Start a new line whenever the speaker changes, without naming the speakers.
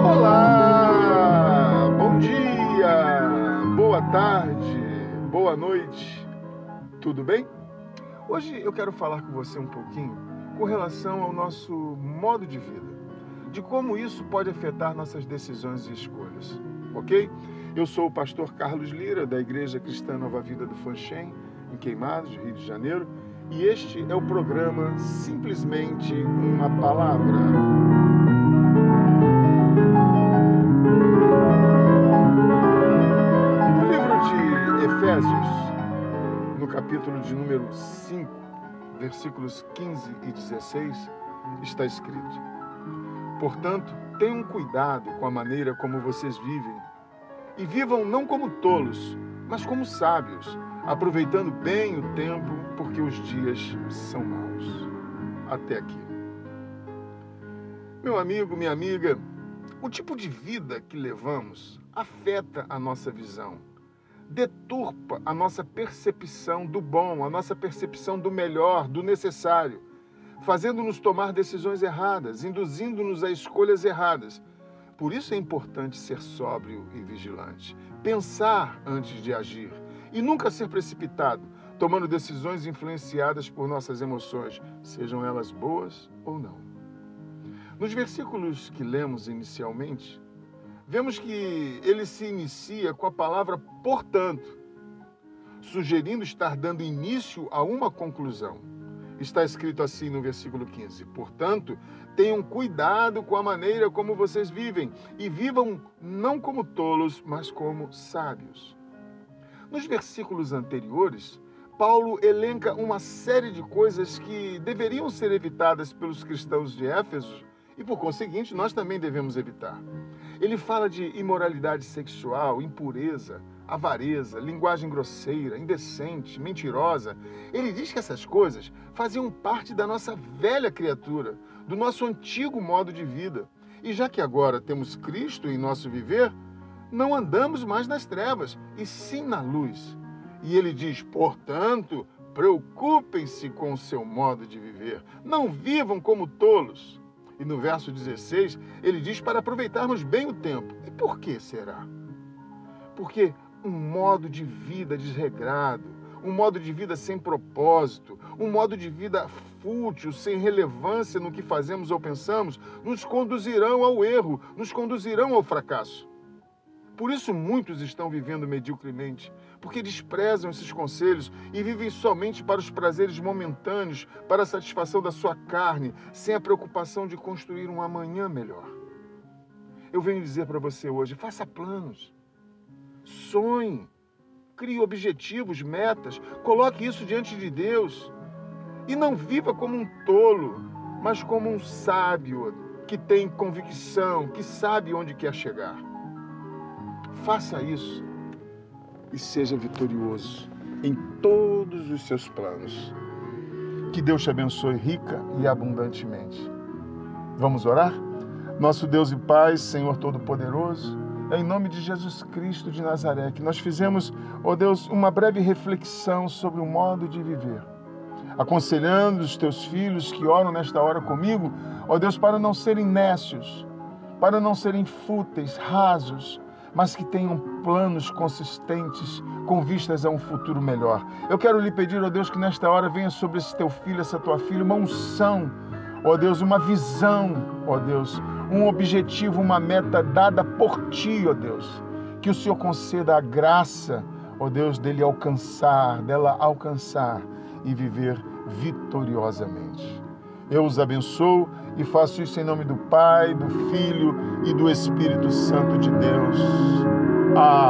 Olá! Bom dia! Boa tarde! Boa noite! Tudo bem? Hoje eu quero falar com você um pouquinho com relação ao nosso modo de vida, de como isso pode afetar nossas decisões e escolhas, ok? Eu sou o pastor Carlos Lira, da Igreja Cristã Nova Vida do Fanchen, em Queimados, Rio de Janeiro, e este é o programa Simplesmente uma Palavra. Efésios, no capítulo de número 5, versículos 15 e 16, está escrito: Portanto, tenham cuidado com a maneira como vocês vivem, e vivam não como tolos, mas como sábios, aproveitando bem o tempo, porque os dias são maus. Até aqui. Meu amigo, minha amiga, o tipo de vida que levamos afeta a nossa visão deturpa a nossa percepção do bom, a nossa percepção do melhor, do necessário, fazendo-nos tomar decisões erradas, induzindo-nos a escolhas erradas. Por isso é importante ser sóbrio e vigilante, pensar antes de agir e nunca ser precipitado, tomando decisões influenciadas por nossas emoções, sejam elas boas ou não. Nos versículos que lemos inicialmente, vemos que ele se inicia com a palavra portanto, sugerindo estar dando início a uma conclusão. Está escrito assim no versículo 15: Portanto, tenham cuidado com a maneira como vocês vivem e vivam não como tolos, mas como sábios. Nos versículos anteriores, Paulo elenca uma série de coisas que deveriam ser evitadas pelos cristãos de Éfeso e, por conseguinte, nós também devemos evitar. Ele fala de imoralidade sexual, impureza, avareza, linguagem grosseira, indecente, mentirosa. Ele diz que essas coisas faziam parte da nossa velha criatura, do nosso antigo modo de vida. E já que agora temos Cristo em nosso viver, não andamos mais nas trevas, e sim na luz. E ele diz, portanto, preocupem-se com o seu modo de viver. Não vivam como tolos. E no verso 16, ele diz para aproveitarmos bem o tempo. E por que será? Porque um modo de vida desregrado, um modo de vida sem propósito, um modo de vida fútil, sem relevância no que fazemos ou pensamos, nos conduzirão ao erro, nos conduzirão ao fracasso. Por isso muitos estão vivendo mediocremente, porque desprezam esses conselhos e vivem somente para os prazeres momentâneos, para a satisfação da sua carne, sem a preocupação de construir um amanhã melhor. Eu venho dizer para você hoje: faça planos, sonhe, crie objetivos, metas, coloque isso diante de Deus e não viva como um tolo, mas como um sábio que tem convicção, que sabe onde quer chegar. Faça isso e seja vitorioso em todos os seus planos. Que Deus te abençoe rica e abundantemente. Vamos orar? Nosso Deus e Pai, Senhor Todo-Poderoso, em nome de Jesus Cristo de Nazaré que nós fizemos, ó oh Deus, uma breve reflexão sobre o modo de viver. Aconselhando os teus filhos que oram nesta hora comigo, ó oh Deus, para não serem nécios, para não serem fúteis, rasos, mas que tenham planos consistentes com vistas a um futuro melhor. Eu quero lhe pedir, ó Deus, que nesta hora venha sobre esse teu filho, essa tua filha, uma unção, ó Deus, uma visão, ó Deus, um objetivo, uma meta dada por ti, ó Deus. Que o Senhor conceda a graça, ó Deus, dele alcançar, dela alcançar e viver vitoriosamente. Eu os abençoo e faço isso em nome do Pai, do Filho e do Espírito Santo de Deus. Amém.